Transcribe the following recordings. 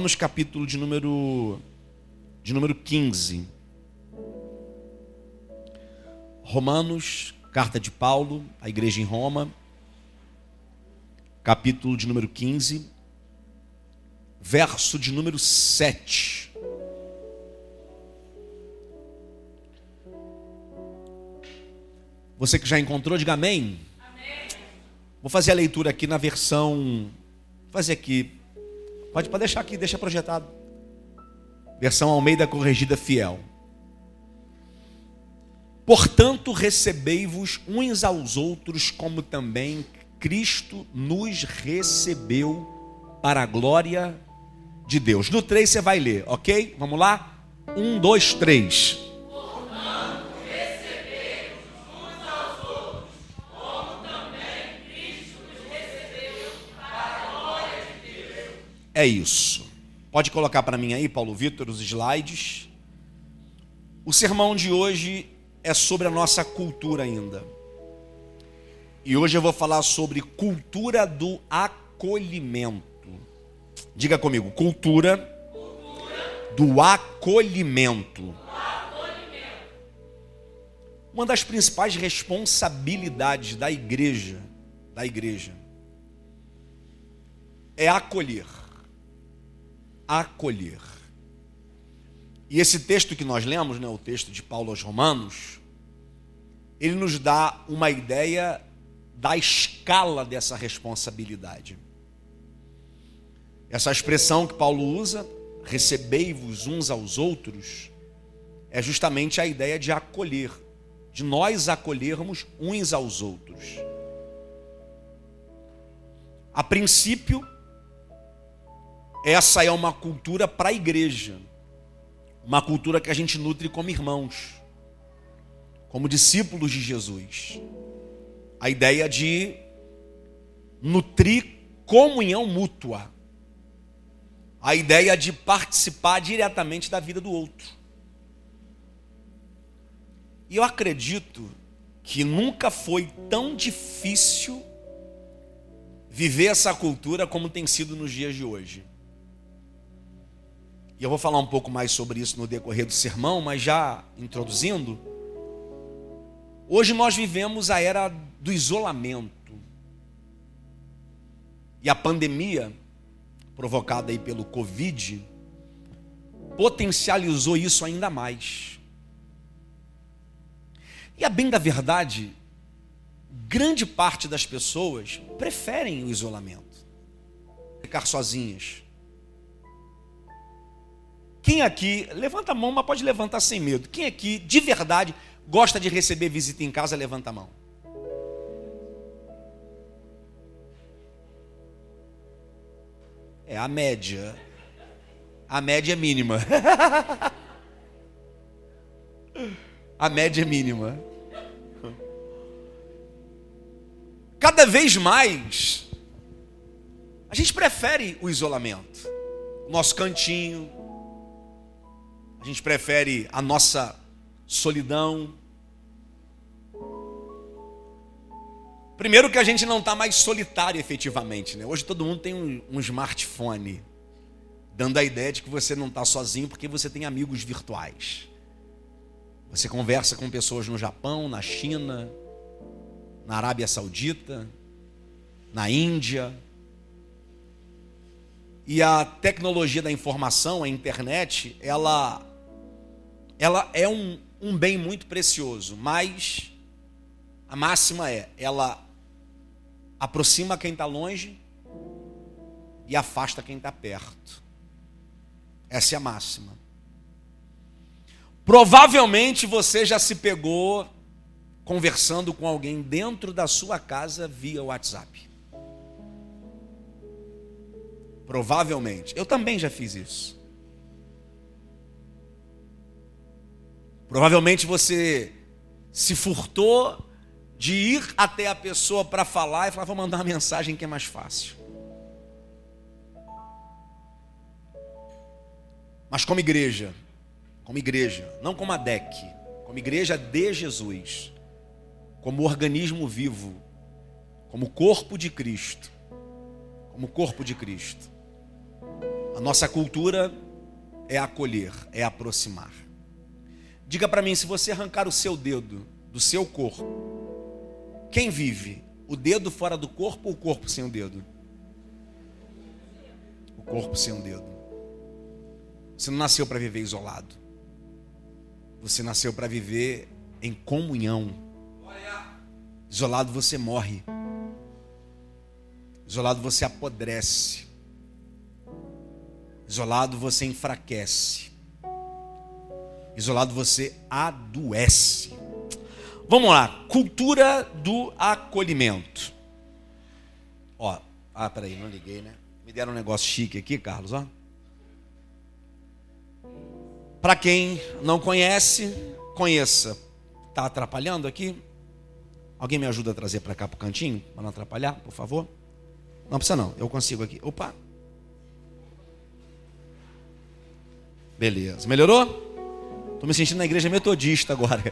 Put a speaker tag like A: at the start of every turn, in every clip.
A: Romanos capítulo de número de número 15. Romanos, carta de Paulo à igreja em Roma, capítulo de número 15, verso de número 7. Você que já encontrou, diga amém. amém. Vou fazer a leitura aqui na versão. Vou fazer aqui. Pode, pode deixar aqui, deixa projetado. Versão Almeida Corrigida Fiel. Portanto, recebei-vos uns aos outros, como também Cristo nos recebeu para a glória de Deus. No 3 você vai ler, ok? Vamos lá? Um, dois, três. É isso. Pode colocar para mim aí, Paulo Vitor, os slides. O sermão de hoje é sobre a nossa cultura ainda. E hoje eu vou falar sobre cultura do acolhimento. Diga comigo, cultura, cultura. Do, acolhimento. acolhimento. Uma das principais responsabilidades da igreja, da igreja, é acolher acolher. E esse texto que nós lemos, né, o texto de Paulo aos Romanos, ele nos dá uma ideia da escala dessa responsabilidade. Essa expressão que Paulo usa, recebei-vos uns aos outros, é justamente a ideia de acolher, de nós acolhermos uns aos outros. A princípio, essa é uma cultura para a igreja, uma cultura que a gente nutre como irmãos, como discípulos de Jesus. A ideia de nutrir comunhão mútua, a ideia de participar diretamente da vida do outro. E eu acredito que nunca foi tão difícil viver essa cultura como tem sido nos dias de hoje. E eu vou falar um pouco mais sobre isso no decorrer do sermão, mas já introduzindo. Hoje nós vivemos a era do isolamento. E a pandemia, provocada aí pelo Covid, potencializou isso ainda mais. E a bem da verdade, grande parte das pessoas preferem o isolamento, ficar sozinhas. Quem aqui, levanta a mão, mas pode levantar sem medo. Quem aqui, de verdade, gosta de receber visita em casa, levanta a mão. É a média. A média é mínima. a média é mínima. Cada vez mais, a gente prefere o isolamento. Nosso cantinho, a gente prefere a nossa solidão. Primeiro que a gente não está mais solitário efetivamente, né? Hoje todo mundo tem um, um smartphone, dando a ideia de que você não está sozinho porque você tem amigos virtuais. Você conversa com pessoas no Japão, na China, na Arábia Saudita, na Índia. E a tecnologia da informação, a internet, ela ela é um, um bem muito precioso, mas a máxima é, ela aproxima quem está longe e afasta quem está perto. Essa é a máxima. Provavelmente você já se pegou conversando com alguém dentro da sua casa via WhatsApp. Provavelmente. Eu também já fiz isso. Provavelmente você se furtou de ir até a pessoa para falar e falar, vou mandar uma mensagem que é mais fácil. Mas como igreja, como igreja, não como a DEC, como igreja de Jesus, como organismo vivo, como corpo de Cristo, como corpo de Cristo. A nossa cultura é acolher, é aproximar. Diga para mim, se você arrancar o seu dedo do seu corpo, quem vive? O dedo fora do corpo ou o corpo sem o dedo? O corpo sem o dedo. Você não nasceu para viver isolado. Você nasceu para viver em comunhão. Isolado você morre. Isolado você apodrece. Isolado você enfraquece. Isolado você adoece. Vamos lá, cultura do acolhimento. Ó, ah, peraí, não liguei, né? Me deram um negócio chique aqui, Carlos, ó. Para quem não conhece, conheça. Tá atrapalhando aqui? Alguém me ajuda a trazer para cá para o cantinho, para não atrapalhar, por favor? Não precisa não, eu consigo aqui. Opa. Beleza. Melhorou? Estou me sentindo na igreja metodista agora.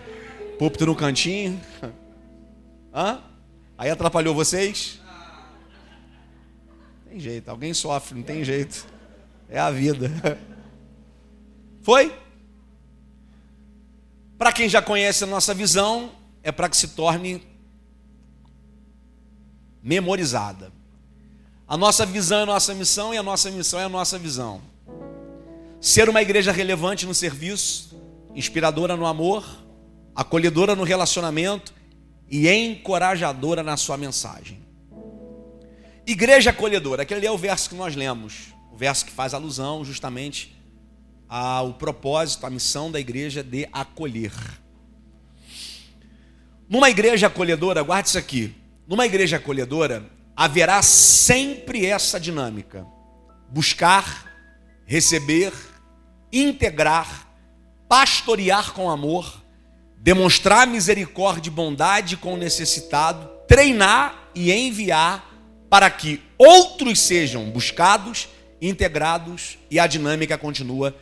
A: Púlpito no cantinho. Hã? Aí atrapalhou vocês? Tem jeito, alguém sofre, não tem jeito. É a vida. Foi? Para quem já conhece a nossa visão, é para que se torne memorizada. A nossa visão é a nossa missão e a nossa missão é a nossa visão. Ser uma igreja relevante no serviço, inspiradora no amor, acolhedora no relacionamento e encorajadora na sua mensagem. Igreja acolhedora, aquele é o verso que nós lemos, o verso que faz alusão justamente ao propósito, à missão da igreja de acolher. Numa igreja acolhedora, guarde isso aqui. Numa igreja acolhedora, haverá sempre essa dinâmica: buscar, receber, integrar, pastorear com amor, demonstrar misericórdia e bondade com o necessitado, treinar e enviar para que outros sejam buscados, integrados e a dinâmica continua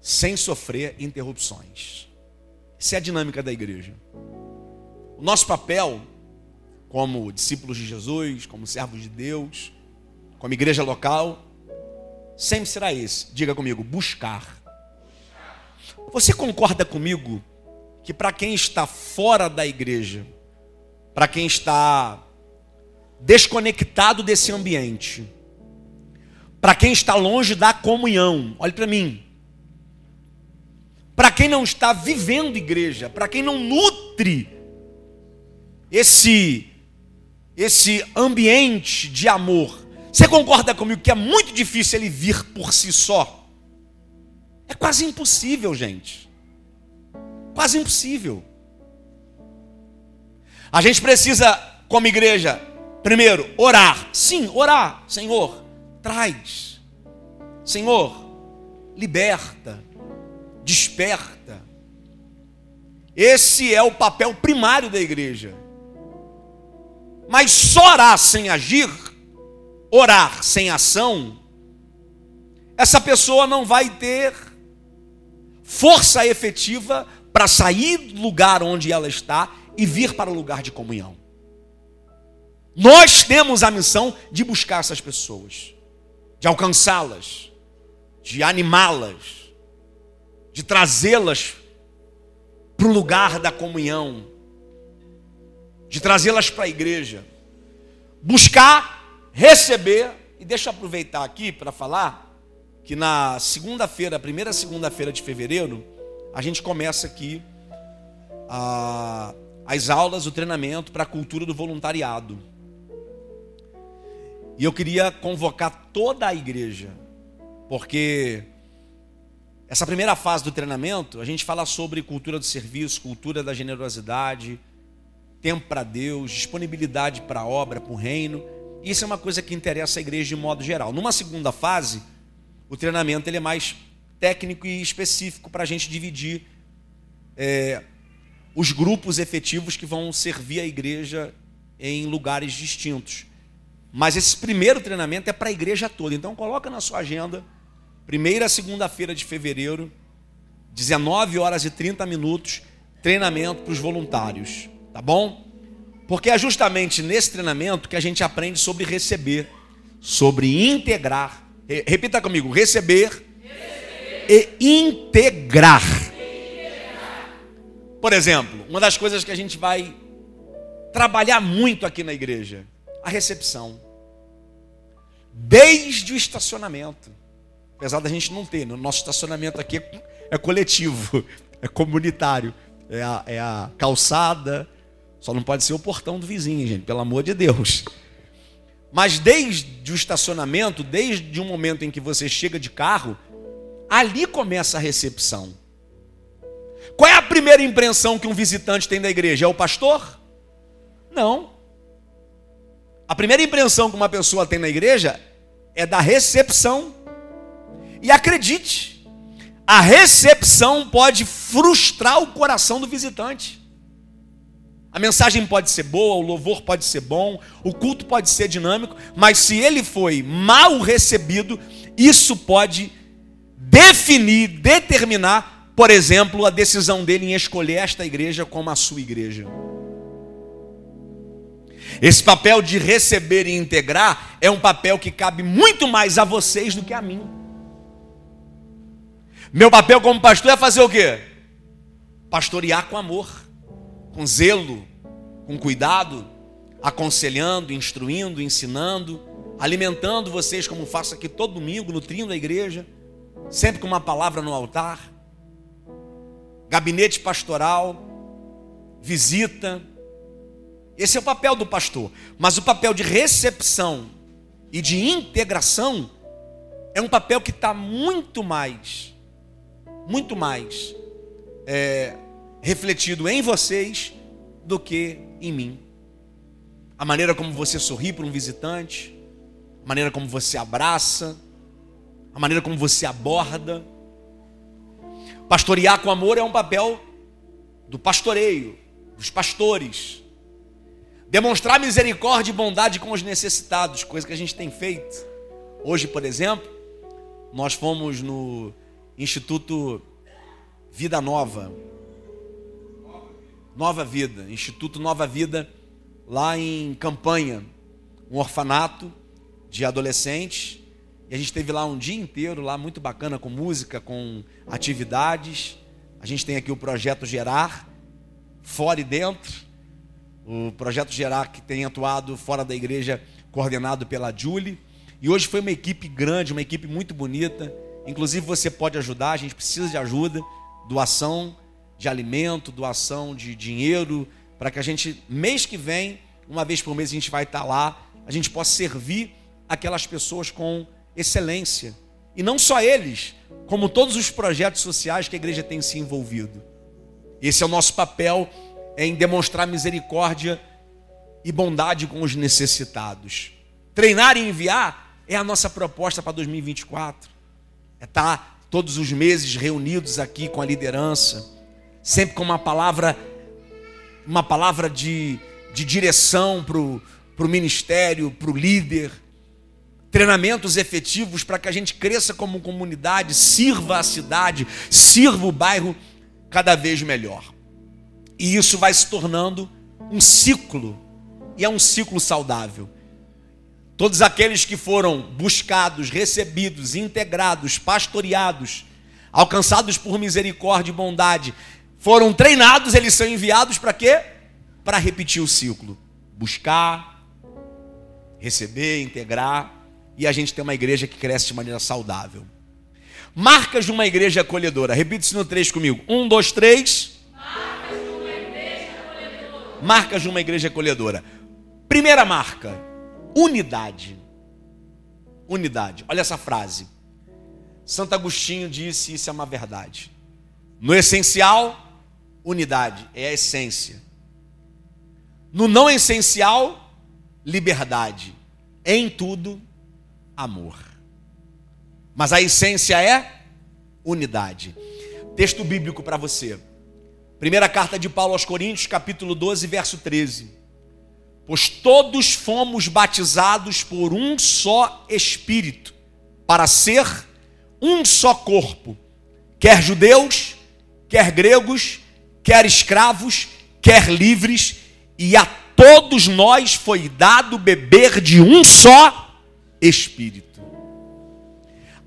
A: sem sofrer interrupções. Essa é a dinâmica da igreja. O nosso papel, como discípulos de Jesus, como servos de Deus, como igreja local, sempre será esse. Diga comigo: buscar. Você concorda comigo que para quem está fora da igreja, para quem está desconectado desse ambiente, para quem está longe da comunhão, olhe para mim, para quem não está vivendo igreja, para quem não nutre esse esse ambiente de amor. Você concorda comigo que é muito difícil ele vir por si só? É quase impossível, gente. Quase impossível. A gente precisa, como igreja, primeiro, orar. Sim, orar. Senhor, traz. Senhor, liberta desperta. Esse é o papel primário da igreja. Mas só orar sem agir, orar sem ação, essa pessoa não vai ter força efetiva para sair do lugar onde ela está e vir para o lugar de comunhão. Nós temos a missão de buscar essas pessoas, de alcançá-las, de animá-las, de trazê-las para o lugar da comunhão, de trazê-las para a igreja, buscar, receber, e deixa eu aproveitar aqui para falar que na segunda-feira, primeira segunda-feira de fevereiro, a gente começa aqui a, as aulas, o treinamento para a cultura do voluntariado. E eu queria convocar toda a igreja, porque essa primeira fase do treinamento, a gente fala sobre cultura do serviço, cultura da generosidade, tempo para Deus, disponibilidade para a obra, para o reino. Isso é uma coisa que interessa a igreja de modo geral. Numa segunda fase, o treinamento ele é mais técnico e específico para a gente dividir é, os grupos efetivos que vão servir a igreja em lugares distintos. Mas esse primeiro treinamento é para a igreja toda. Então coloca na sua agenda Primeira segunda-feira de fevereiro, 19 horas e 30 minutos, treinamento para os voluntários, tá bom? Porque é justamente nesse treinamento que a gente aprende sobre receber, sobre integrar Repita comigo: receber, receber. e integrar. Por exemplo, uma das coisas que a gente vai trabalhar muito aqui na igreja, a recepção. Desde o estacionamento. Apesar da gente não ter, no nosso estacionamento aqui é coletivo, é comunitário, é a, é a calçada, só não pode ser o portão do vizinho, gente, pelo amor de Deus. Mas desde o estacionamento, desde o momento em que você chega de carro, ali começa a recepção. Qual é a primeira impressão que um visitante tem da igreja? É o pastor? Não. A primeira impressão que uma pessoa tem na igreja é da recepção. E acredite, a recepção pode frustrar o coração do visitante. A mensagem pode ser boa, o louvor pode ser bom, o culto pode ser dinâmico, mas se ele foi mal recebido, isso pode definir, determinar, por exemplo, a decisão dele em escolher esta igreja como a sua igreja. Esse papel de receber e integrar é um papel que cabe muito mais a vocês do que a mim. Meu papel como pastor é fazer o quê? Pastorear com amor com zelo, com cuidado, aconselhando, instruindo, ensinando, alimentando vocês, como faço aqui todo domingo, nutrindo a igreja, sempre com uma palavra no altar, gabinete pastoral, visita. Esse é o papel do pastor. Mas o papel de recepção e de integração é um papel que está muito mais, muito mais é, refletido em vocês do que em mim. A maneira como você sorri para um visitante, a maneira como você abraça, a maneira como você aborda. Pastorear com amor é um papel do pastoreio, dos pastores. Demonstrar misericórdia e bondade com os necessitados, coisa que a gente tem feito. Hoje, por exemplo, nós fomos no Instituto Vida Nova, Nova Vida, Instituto Nova Vida, lá em Campanha, um orfanato de adolescentes. E a gente teve lá um dia inteiro, lá muito bacana, com música, com atividades. A gente tem aqui o projeto Gerar, fora e dentro. O projeto Gerar que tem atuado fora da igreja, coordenado pela Julie. E hoje foi uma equipe grande, uma equipe muito bonita. Inclusive você pode ajudar, a gente precisa de ajuda, doação de alimento, doação de dinheiro, para que a gente, mês que vem, uma vez por mês, a gente vai estar lá, a gente possa servir aquelas pessoas com excelência. E não só eles, como todos os projetos sociais que a igreja tem se envolvido. Esse é o nosso papel é em demonstrar misericórdia e bondade com os necessitados. Treinar e enviar é a nossa proposta para 2024. É estar todos os meses reunidos aqui com a liderança sempre com uma palavra, uma palavra de, de direção para o ministério, para o líder, treinamentos efetivos para que a gente cresça como comunidade, sirva a cidade, sirva o bairro cada vez melhor. E isso vai se tornando um ciclo, e é um ciclo saudável. Todos aqueles que foram buscados, recebidos, integrados, pastoreados, alcançados por misericórdia e bondade, foram treinados, eles são enviados para quê? Para repetir o ciclo. Buscar, receber, integrar. E a gente tem uma igreja que cresce de maneira saudável. Marcas de uma igreja acolhedora. Repita isso no três comigo. Um, dois, três. Marcas de uma igreja acolhedora. Marcas de uma igreja acolhedora. Primeira marca: unidade. Unidade. Olha essa frase. Santo Agostinho disse: Isso é uma verdade. No essencial, unidade, é a essência. No não essencial, liberdade. Em tudo, amor. Mas a essência é unidade. Texto bíblico para você. Primeira carta de Paulo aos Coríntios, capítulo 12, verso 13. Pois todos fomos batizados por um só Espírito, para ser um só corpo, quer judeus, quer gregos, quer escravos, quer livres, e a todos nós foi dado beber de um só Espírito.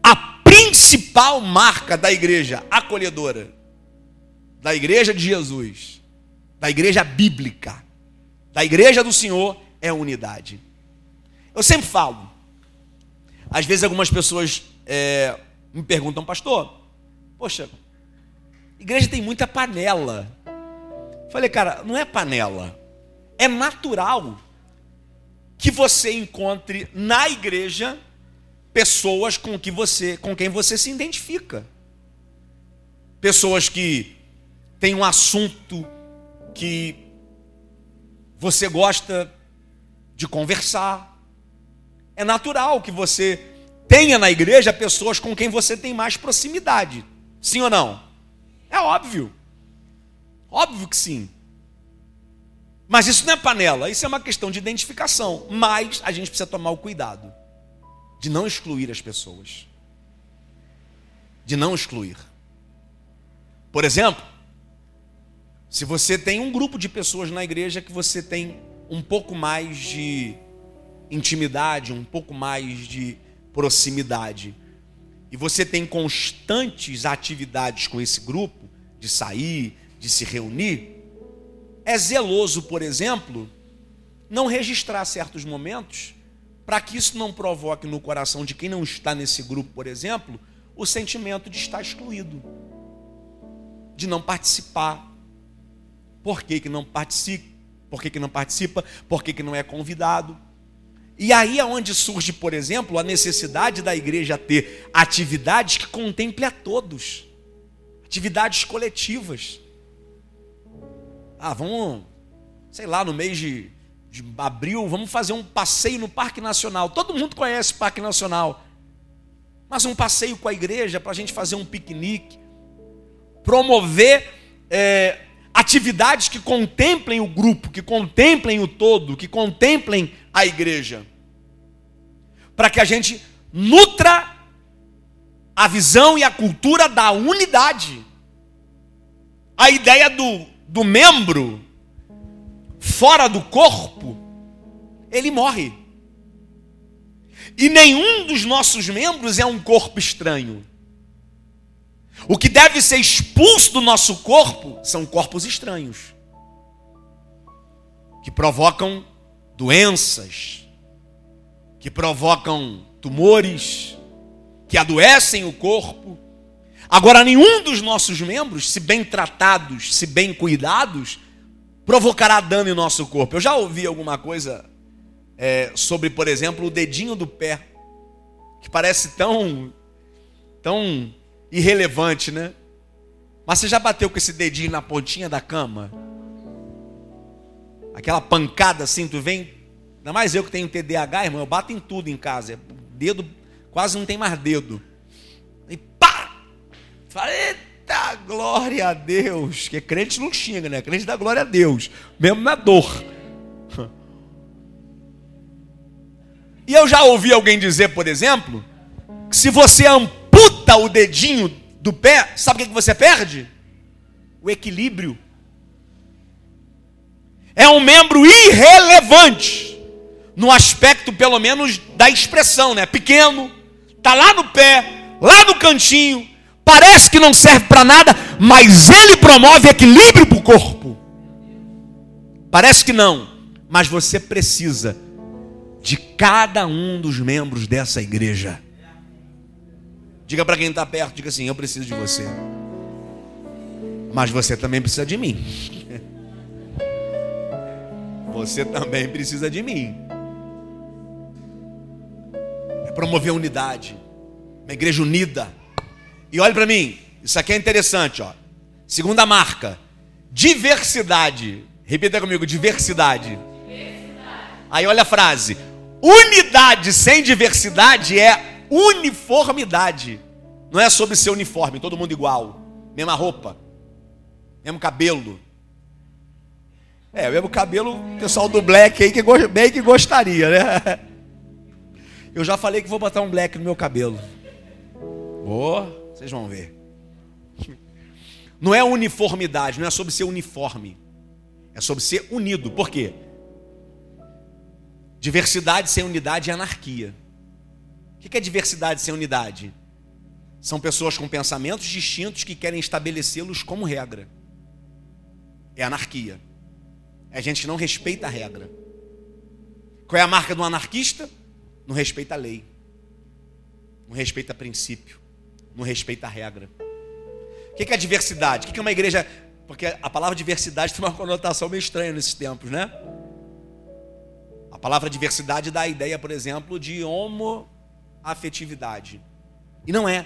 A: a principal marca da igreja acolhedora, da igreja de Jesus, da igreja bíblica, da igreja do Senhor é unidade. Eu sempre falo, às vezes algumas pessoas é, me perguntam, pastor, poxa, igreja tem muita panela. Falei, cara, não é panela, é natural que você encontre na igreja pessoas com que você, com quem você se identifica. Pessoas que têm um assunto que você gosta de conversar. É natural que você tenha na igreja pessoas com quem você tem mais proximidade. Sim ou não? É óbvio. Óbvio que sim. Mas isso não é panela, isso é uma questão de identificação. Mas a gente precisa tomar o cuidado de não excluir as pessoas. De não excluir. Por exemplo, se você tem um grupo de pessoas na igreja que você tem um pouco mais de intimidade, um pouco mais de proximidade, e você tem constantes atividades com esse grupo, de sair, de se reunir, é zeloso, por exemplo, não registrar certos momentos, para que isso não provoque no coração de quem não está nesse grupo, por exemplo, o sentimento de estar excluído, de não participar. Por que, que não participa? Por que, que não participa? Por que, que não é convidado? E aí é onde surge, por exemplo, a necessidade da igreja ter atividades que contemple a todos, atividades coletivas. Ah, vamos, sei lá, no mês de, de abril, vamos fazer um passeio no Parque Nacional. Todo mundo conhece o Parque Nacional. Mas um passeio com a igreja para a gente fazer um piquenique, promover é, atividades que contemplem o grupo, que contemplem o todo, que contemplem a igreja. Para que a gente nutra a visão e a cultura da unidade. A ideia do do membro fora do corpo, ele morre. E nenhum dos nossos membros é um corpo estranho. O que deve ser expulso do nosso corpo são corpos estranhos, que provocam doenças, que provocam tumores, que adoecem o corpo, Agora, nenhum dos nossos membros, se bem tratados, se bem cuidados, provocará dano em nosso corpo. Eu já ouvi alguma coisa é, sobre, por exemplo, o dedinho do pé, que parece tão, tão irrelevante, né? Mas você já bateu com esse dedinho na pontinha da cama? Aquela pancada assim, tu vem. Ainda mais eu que tenho TDAH, irmão, eu bato em tudo em casa. Dedo, quase não tem mais dedo. Fala, eita, glória a Deus. Que crente não xinga, né? Crente dá glória a Deus, mesmo na dor. E eu já ouvi alguém dizer, por exemplo, que se você amputa o dedinho do pé, sabe o que você perde? O equilíbrio. É um membro irrelevante, no aspecto, pelo menos, da expressão, né? Pequeno, tá lá no pé, lá no cantinho, Parece que não serve para nada, mas ele promove equilíbrio para o corpo. Parece que não, mas você precisa de cada um dos membros dessa igreja. Diga para quem está perto, diga assim: Eu preciso de você. Mas você também precisa de mim. Você também precisa de mim. Promover a unidade. Uma igreja unida e olhe para mim, isso aqui é interessante, ó. Segunda marca, diversidade. Repita comigo, diversidade. diversidade. Aí olha a frase: unidade sem diversidade é uniformidade. Não é sobre ser uniforme, todo mundo igual, mesma roupa, mesmo cabelo. É, mesmo cabelo, o pessoal do black aí que bem que gostaria, né? Eu já falei que vou botar um black no meu cabelo. Boa. Vocês vão ver. Não é uniformidade, não é sobre ser uniforme. É sobre ser unido. Por quê? Diversidade sem unidade é anarquia. O que é diversidade sem unidade? São pessoas com pensamentos distintos que querem estabelecê-los como regra. É anarquia. É gente que não respeita a regra. Qual é a marca do anarquista? Não respeita a lei. Não respeita princípio. Não respeita a regra. O que é diversidade? O que é uma igreja. Porque a palavra diversidade tem uma conotação meio estranha nesses tempos, né? A palavra diversidade dá a ideia, por exemplo, de homoafetividade. E não é.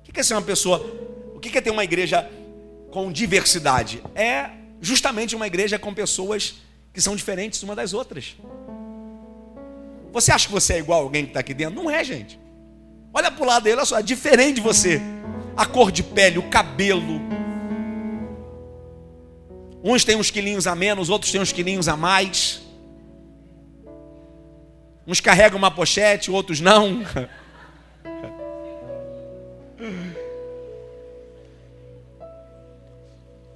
A: O que é ser uma pessoa. O que é ter uma igreja com diversidade? É justamente uma igreja com pessoas que são diferentes uma das outras. Você acha que você é igual a alguém que está aqui dentro? Não é, gente. Olha para o lado dele, olha só, é diferente de você. A cor de pele, o cabelo. Uns têm uns quilinhos a menos, outros têm uns quilinhos a mais. Uns carregam uma pochete, outros não.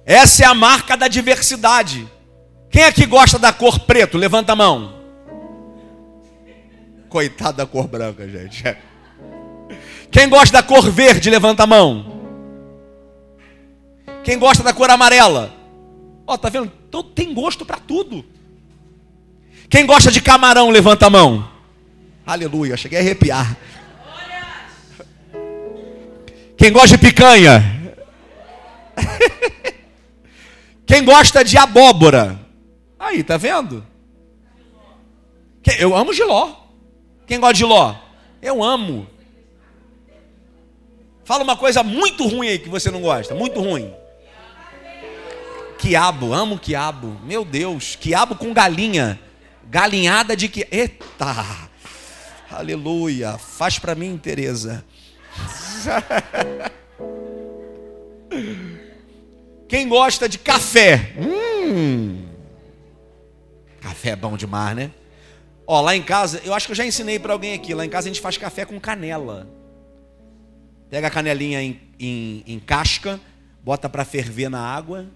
A: Essa é a marca da diversidade. Quem aqui gosta da cor preto? Levanta a mão. Coitado da cor branca, gente. Quem gosta da cor verde? Levanta a mão. Quem gosta da cor amarela? Ó, oh, tá vendo? Então tem gosto para tudo. Quem gosta de camarão? Levanta a mão. Aleluia, cheguei a arrepiar. Quem gosta de picanha? Quem gosta de abóbora? Aí, tá vendo? Eu amo giló. Quem gosta de giló? Eu amo. Fala uma coisa muito ruim aí que você não gosta. Muito ruim. Quiabo, amo quiabo. Meu Deus, quiabo com galinha. Galinhada de que. Eita! Aleluia. Faz para mim, Teresa. Quem gosta de café? Hum. Café é bom demais, né? Ó, lá em casa, eu acho que eu já ensinei para alguém aqui. Lá em casa a gente faz café com canela. Pega a canelinha em, em, em casca, bota para ferver na água,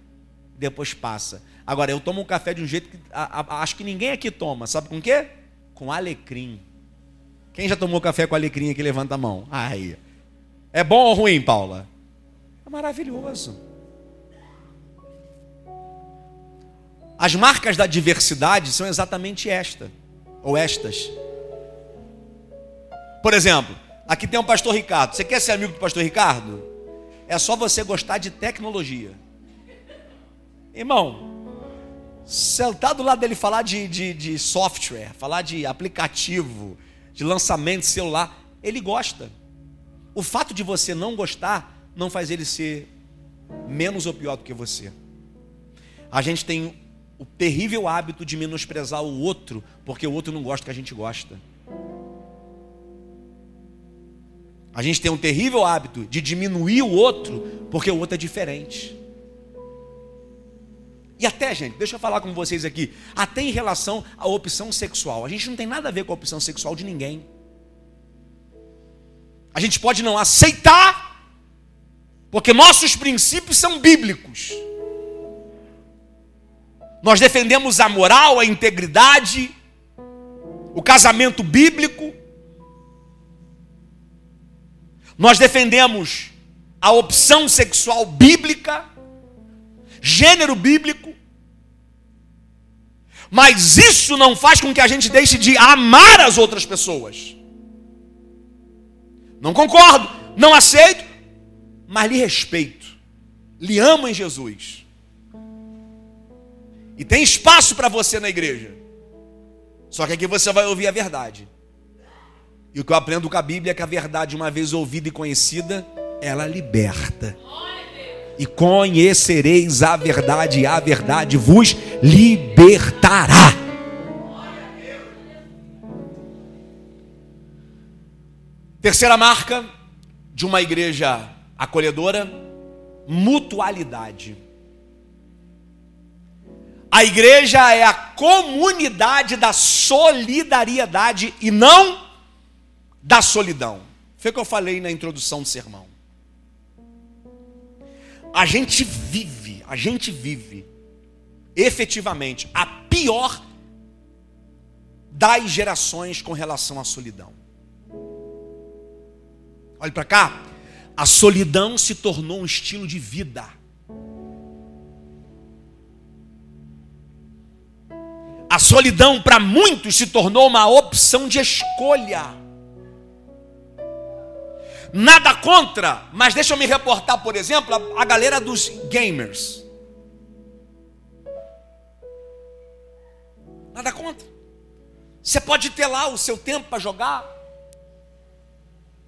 A: depois passa. Agora, eu tomo um café de um jeito que a, a, acho que ninguém aqui toma. Sabe com quê? Com alecrim. Quem já tomou café com alecrim aqui, levanta a mão. Aí. É bom ou ruim, Paula? É maravilhoso. As marcas da diversidade são exatamente esta, ou estas. Por exemplo, aqui tem um pastor Ricardo. Você quer ser amigo do pastor Ricardo? É só você gostar de tecnologia. Irmão, sentar do lado dele falar de, de, de software, falar de aplicativo, de lançamento de celular, ele gosta. O fato de você não gostar não faz ele ser menos ou pior do que você. A gente tem o terrível hábito de menosprezar o outro, porque o outro não gosta do que a gente gosta. A gente tem um terrível hábito de diminuir o outro, porque o outro é diferente. E até, gente, deixa eu falar com vocês aqui, até em relação à opção sexual. A gente não tem nada a ver com a opção sexual de ninguém. A gente pode não aceitar, porque nossos princípios são bíblicos. Nós defendemos a moral, a integridade, o casamento bíblico. Nós defendemos a opção sexual bíblica, gênero bíblico. Mas isso não faz com que a gente deixe de amar as outras pessoas. Não concordo, não aceito, mas lhe respeito. Lhe amo em Jesus. E tem espaço para você na igreja. Só que aqui você vai ouvir a verdade. E o que eu aprendo com a Bíblia é que a verdade, uma vez ouvida e conhecida, ela liberta. E conhecereis a verdade, e a verdade vos libertará. Terceira marca de uma igreja acolhedora: mutualidade. A igreja é a comunidade da solidariedade e não da solidão. Foi o que eu falei na introdução do sermão. A gente vive, a gente vive efetivamente a pior das gerações com relação à solidão. Olhe para cá. A solidão se tornou um estilo de vida. A solidão para muitos se tornou uma opção de escolha. Nada contra, mas deixa eu me reportar, por exemplo, a, a galera dos gamers. Nada contra. Você pode ter lá o seu tempo para jogar,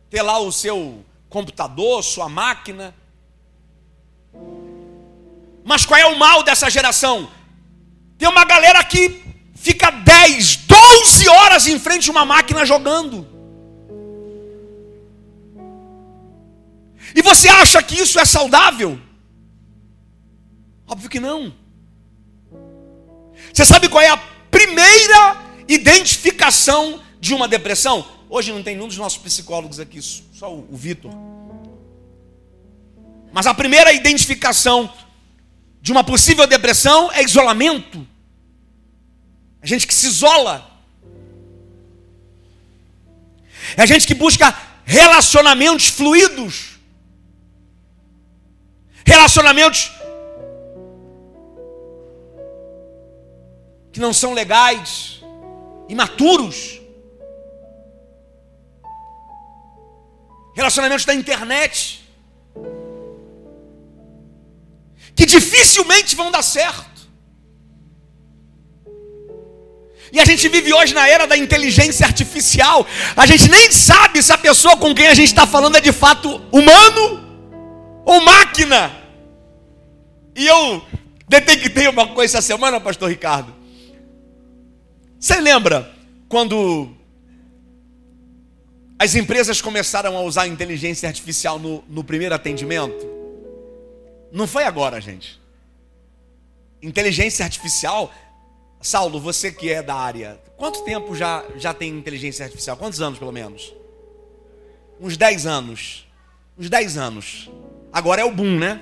A: ter lá o seu computador, sua máquina. Mas qual é o mal dessa geração? Tem uma galera que fica 10, 12 horas em frente a uma máquina jogando. E você acha que isso é saudável? Óbvio que não. Você sabe qual é a primeira identificação de uma depressão? Hoje não tem nenhum dos nossos psicólogos aqui, só o, Vitor. Mas a primeira identificação de uma possível depressão é isolamento. É gente que se isola. É gente que busca relacionamentos fluidos. Relacionamentos que não são legais, imaturos. Relacionamentos da internet. Que dificilmente vão dar certo. E a gente vive hoje na era da inteligência artificial. A gente nem sabe se a pessoa com quem a gente está falando é de fato humano ou máquina. E eu detectei uma coisa essa semana, pastor Ricardo. Você lembra quando as empresas começaram a usar a inteligência artificial no, no primeiro atendimento? Não foi agora, gente. Inteligência artificial, Saulo, você que é da área, quanto tempo já, já tem inteligência artificial? Quantos anos, pelo menos? Uns 10 anos. Uns 10 anos. Agora é o boom, né?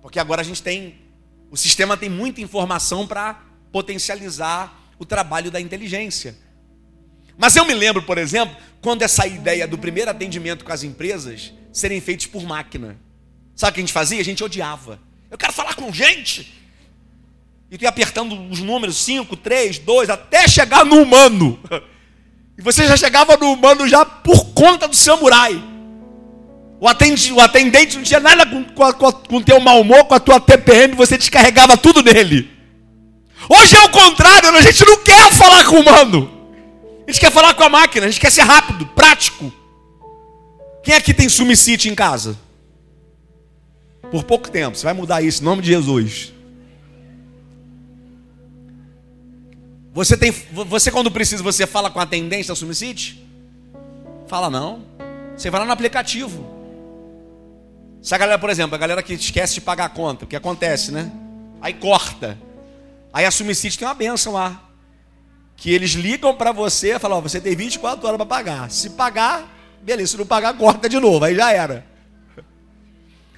A: Porque agora a gente tem. O sistema tem muita informação para potencializar o trabalho da inteligência. Mas eu me lembro, por exemplo, quando essa ideia do primeiro atendimento com as empresas serem feitos por máquina. Sabe o que a gente fazia? A gente odiava. Eu quero falar com gente. E tu ia apertando os números 5, 3, 2, até chegar no humano. E você já chegava no humano já por conta do samurai. O atendente, o atendente não tinha nada com, com, o teu mau humor, com a tua TPM, você descarregava tudo nele. Hoje é o contrário, a gente não quer falar com o humano. A gente quer falar com a máquina, a gente quer ser rápido, prático. Quem aqui tem sumicite em casa? Por pouco tempo, você vai mudar isso, em nome de Jesus. Você tem, você quando precisa, você fala com a tendência da sumicite? Fala não. Você vai lá no aplicativo. Se a galera, por exemplo, a galera que esquece de pagar a conta, o que acontece, né? Aí corta. Aí a Sumicite tem uma benção lá. Que eles ligam para você e falam: oh, você tem 24 horas para pagar. Se pagar, beleza. Se não pagar, corta de novo. Aí já era.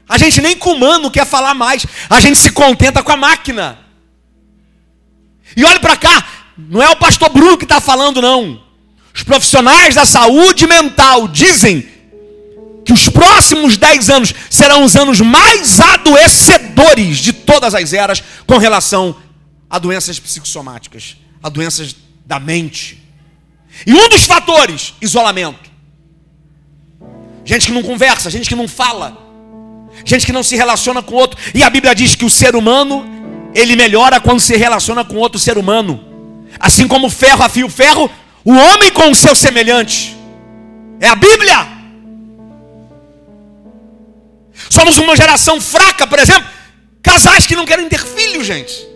A: A gente nem com humano quer falar mais. A gente se contenta com a máquina. E olhe para cá. Não é o pastor Bruno que está falando, não. Os profissionais da saúde mental dizem que os próximos 10 anos serão os anos mais adoecedores de todas as eras com relação a doenças psicossomáticas, a doenças da mente. E um dos fatores, isolamento. Gente que não conversa, gente que não fala, gente que não se relaciona com outro. E a Bíblia diz que o ser humano, ele melhora quando se relaciona com outro ser humano. Assim como o ferro afia o ferro, o homem com o seu semelhante. É a Bíblia. Somos uma geração fraca, por exemplo, casais que não querem ter filhos, gente.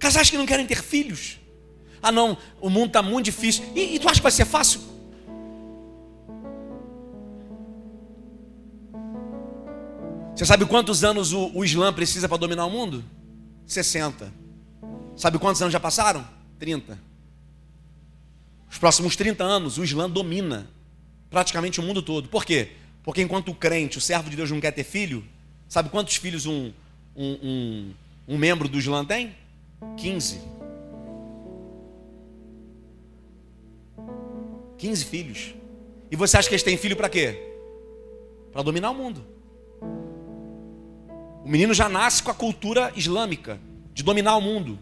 A: Casais que não querem ter filhos. Ah, não, o mundo está muito difícil. E, e, tu acha que vai ser fácil? Você sabe quantos anos o, o Islã precisa para dominar o mundo? 60. Sabe quantos anos já passaram? 30. Os próximos 30 anos, o Islã domina praticamente o mundo todo. Por quê? Porque enquanto o crente, o servo de Deus, não quer ter filho, sabe quantos filhos um, um, um, um membro do Islã tem? 15. 15 filhos. E você acha que eles têm filho para quê? Para dominar o mundo. O menino já nasce com a cultura islâmica, de dominar o mundo,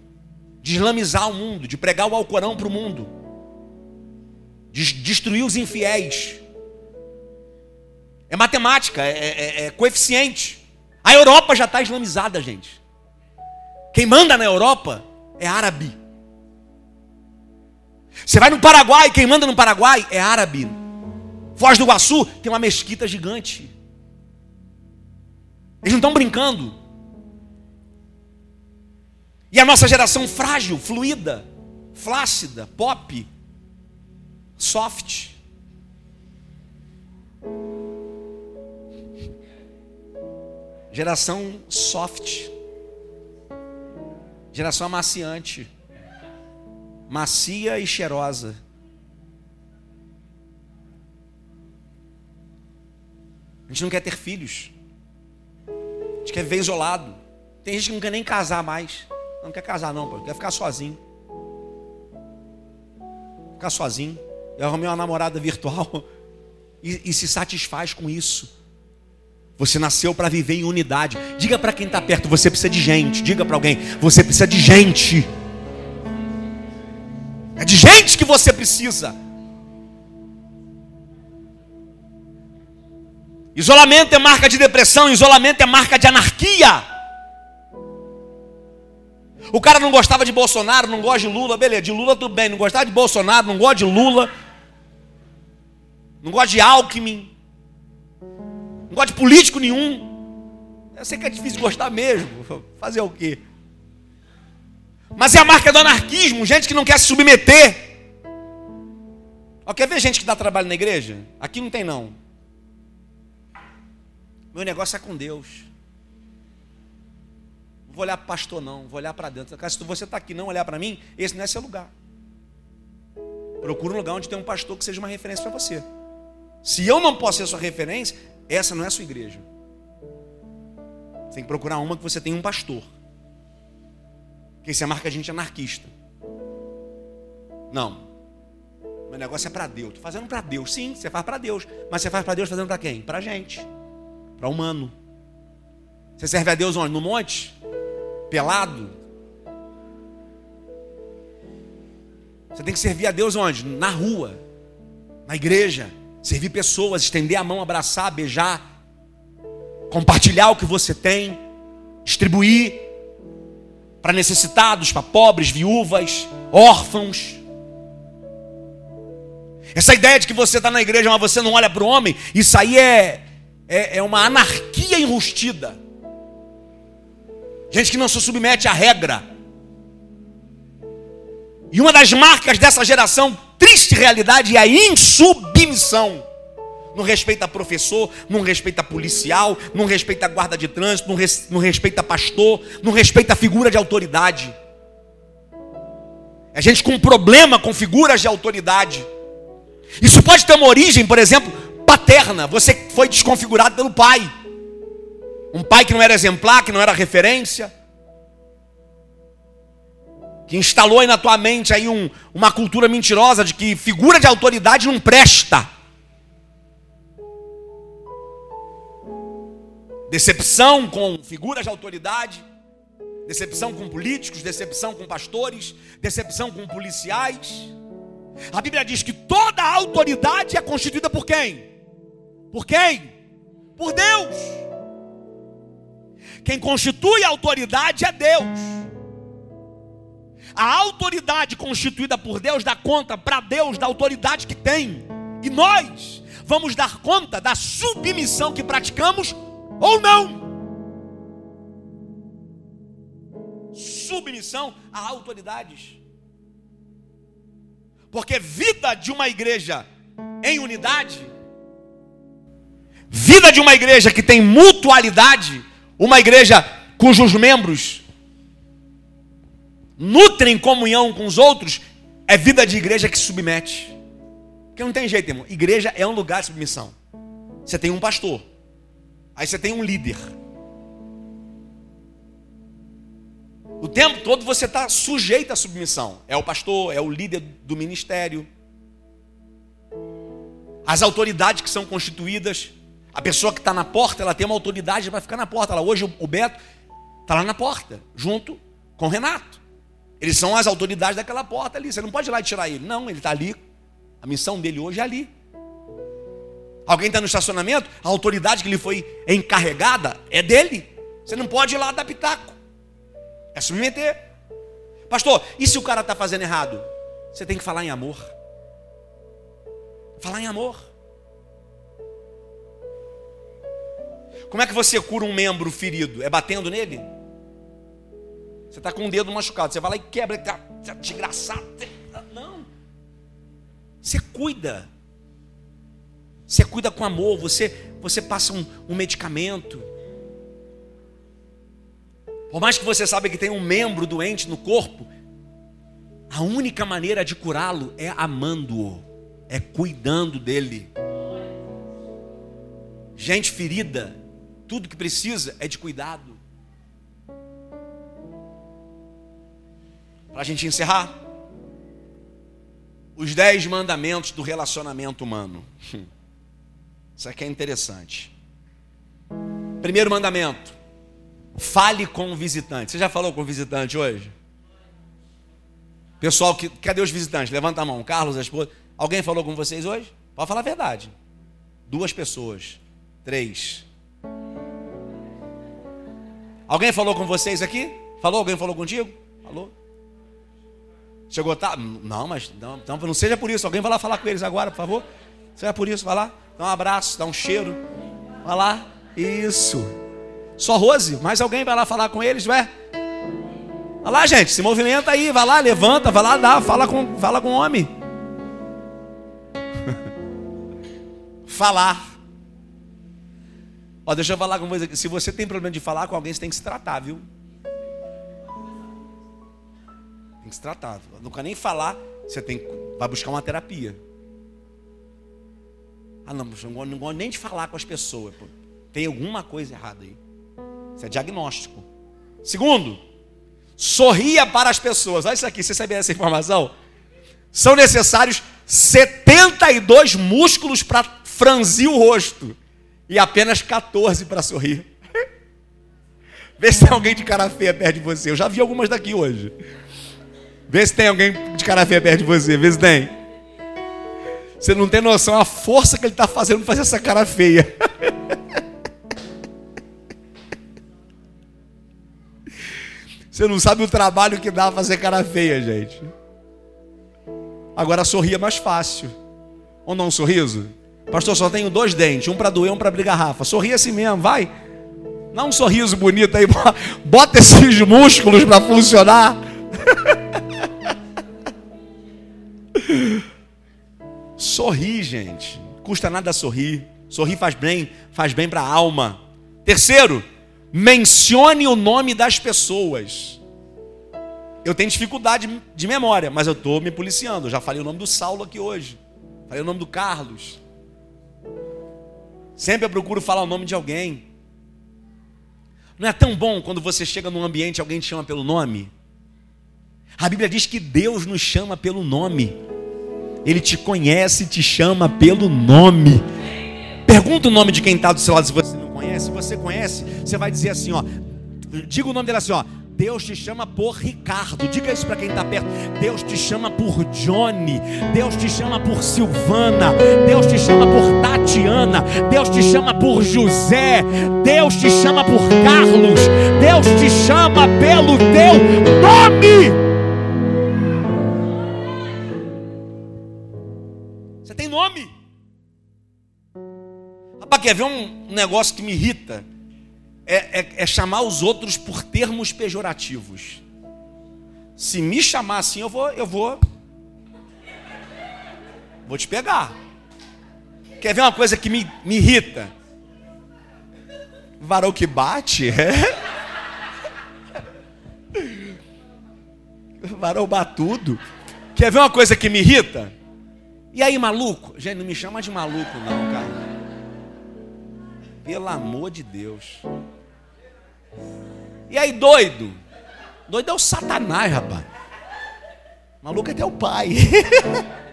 A: de islamizar o mundo, de pregar o Alcorão para o mundo, de destruir os infiéis. É matemática, é, é, é coeficiente. A Europa já está islamizada, gente. Quem manda na Europa é árabe. Você vai no Paraguai, quem manda no Paraguai é árabe. Foz do Iguaçu tem uma mesquita gigante. Eles não estão brincando. E a nossa geração frágil, fluida, flácida, pop, soft. Geração soft. Geração amaciante. Macia e cheirosa. A gente não quer ter filhos. A gente quer viver isolado. Tem gente que não quer nem casar mais. Não quer casar não, quer ficar sozinho. Ficar sozinho. Eu arrumei uma namorada virtual e, e se satisfaz com isso. Você nasceu para viver em unidade. Diga para quem está perto, você precisa de gente. Diga para alguém, você precisa de gente. É de gente que você precisa. Isolamento é marca de depressão, isolamento é marca de anarquia. O cara não gostava de Bolsonaro, não gosta de Lula, beleza, de Lula tudo bem, não gostava de Bolsonaro, não gosta de Lula, não gosta de Alckmin, não gosta de político nenhum. Eu sei que é difícil gostar mesmo, fazer o quê? Mas é a marca do anarquismo, gente que não quer se submeter. Ó, quer ver gente que dá trabalho na igreja? Aqui não tem não. Meu negócio é com Deus. Não vou olhar para pastor, não. Vou olhar para dentro. Se você está aqui não olhar para mim, esse não é seu lugar. Procura um lugar onde tem um pastor que seja uma referência para você. Se eu não posso ser sua referência, essa não é a sua igreja. Você tem que procurar uma que você tem um pastor. Que isso é marca a gente anarquista. Não. Meu negócio é para Deus. Estou fazendo para Deus. Sim, você faz para Deus. Mas você faz para Deus fazendo para quem? Para a gente para humano. Você serve a Deus onde? No monte? Pelado? Você tem que servir a Deus onde? Na rua, na igreja, servir pessoas, estender a mão, abraçar, beijar, compartilhar o que você tem, distribuir para necessitados, para pobres, viúvas, órfãos. Essa ideia de que você está na igreja, mas você não olha para o homem, isso aí é, é, é uma anarquia enrustida. Gente que não se submete à regra. E uma das marcas dessa geração, triste realidade, é a insubmissão. Não respeita professor, não respeita policial, não respeita guarda de trânsito, não, res, não respeita pastor, não respeita figura de autoridade. É gente com problema com figuras de autoridade. Isso pode ter uma origem, por exemplo, paterna, você foi desconfigurado pelo pai. Um pai que não era exemplar, que não era referência. Que instalou aí na tua mente aí um, uma cultura mentirosa de que figura de autoridade não presta. Decepção com figuras de autoridade, decepção com políticos, decepção com pastores, decepção com policiais. A Bíblia diz que toda autoridade é constituída por quem? Por quem? Por Deus. Quem constitui a autoridade é Deus. A autoridade constituída por Deus dá conta para Deus da autoridade que tem. E nós vamos dar conta da submissão que praticamos ou não. Submissão a autoridades. Porque vida de uma igreja em unidade Vida de uma igreja que tem mutualidade, uma igreja cujos membros nutrem comunhão com os outros, é vida de igreja que se submete. Porque não tem jeito, irmão. Igreja é um lugar de submissão. Você tem um pastor, aí você tem um líder. O tempo todo você está sujeito à submissão. É o pastor, é o líder do ministério. as autoridades que são constituídas. A pessoa que está na porta, ela tem uma autoridade para ficar na porta. Ela, hoje o Beto está lá na porta, junto com o Renato. Eles são as autoridades daquela porta ali. Você não pode ir lá e tirar ele. Não, ele está ali. A missão dele hoje é ali. Alguém está no estacionamento, a autoridade que lhe foi encarregada é dele. Você não pode ir lá dar pitaco. É submeter. Pastor, e se o cara está fazendo errado? Você tem que falar em amor. Falar em amor. Como é que você cura um membro ferido? É batendo nele? Você está com o dedo machucado, você vai lá e quebra, tá, tá desgraçado. Não. Você cuida. Você cuida com amor, você, você passa um, um medicamento. Por mais que você saiba que tem um membro doente no corpo, a única maneira de curá-lo é amando-o, é cuidando dele. Gente ferida, tudo que precisa é de cuidado. Para a gente encerrar, os dez mandamentos do relacionamento humano. Isso aqui é interessante. Primeiro mandamento: fale com o visitante. Você já falou com o visitante hoje? Pessoal, que, cadê os visitantes? Levanta a mão. Carlos, a esposa. Alguém falou com vocês hoje? Pode falar a verdade. Duas pessoas. Três. Alguém falou com vocês aqui? Falou? Alguém falou contigo? Falou? Chegou tá? Não, mas não, então não seja por isso. Alguém vai lá falar com eles agora, por favor. Seja por isso, vai lá. Dá um abraço, dá um cheiro. Vai lá. Isso. Só Rose, mais alguém vai lá falar com eles, vai? Vai lá, gente, se movimenta aí, vai lá, levanta, vai lá, dá, fala com, fala com o homem. falar. Ó, deixa eu falar com você. Se você tem problema de falar com alguém, você tem que se tratar, viu? Tem que se tratar. Quer nem falar, você tem vai buscar uma terapia. Ah, não, não, não gosto nem de falar com as pessoas. Pô. Tem alguma coisa errada aí. Isso é diagnóstico. Segundo, sorria para as pessoas. Olha isso aqui, você sabia essa informação? São necessários 72 músculos para franzir o rosto e apenas 14 para sorrir. Vê se tem alguém de cara feia perto de você. Eu já vi algumas daqui hoje. Vê se tem alguém de cara feia perto de você. Vê se tem. Você não tem noção a força que ele está fazendo para fazer essa cara feia. Você não sabe o trabalho que dá fazer cara feia, gente. Agora sorria mais fácil. Ou não um sorriso? Pastor, só tenho dois dentes, um para doer, um para abrir garrafa. Sorria assim mesmo, vai. Dá um sorriso bonito aí, bota esses músculos para funcionar. Sorri, gente. Custa nada sorrir. Sorrir faz bem, faz bem para a alma. Terceiro, mencione o nome das pessoas. Eu tenho dificuldade de memória, mas eu estou me policiando. Eu já falei o nome do Saulo aqui hoje. Falei o nome do Carlos. Sempre eu procuro falar o nome de alguém. Não é tão bom quando você chega num ambiente e alguém te chama pelo nome? A Bíblia diz que Deus nos chama pelo nome. Ele te conhece e te chama pelo nome. Pergunta o nome de quem está do seu lado se você não conhece. Se você conhece, você vai dizer assim, ó. Diga o nome dele assim, ó. Deus te chama por Ricardo. Diga isso para quem está perto. Deus te chama por Johnny. Deus te chama por Silvana. Deus te chama por Tatiana. Deus te chama por José. Deus te chama por Carlos. Deus te chama pelo teu nome. Você tem nome. Rapaz, quer ver um negócio que me irrita? É, é, é chamar os outros por termos pejorativos. Se me chamar assim, eu vou, eu vou, vou te pegar. Quer ver uma coisa que me, me irrita? Varão que bate, é? Varão batudo. Quer ver uma coisa que me irrita? E aí, maluco? Gente, não me chama de maluco, não, cara. Pelo amor de Deus. E aí, doido? Doido é o Satanás, rapaz. Maluco é teu pai.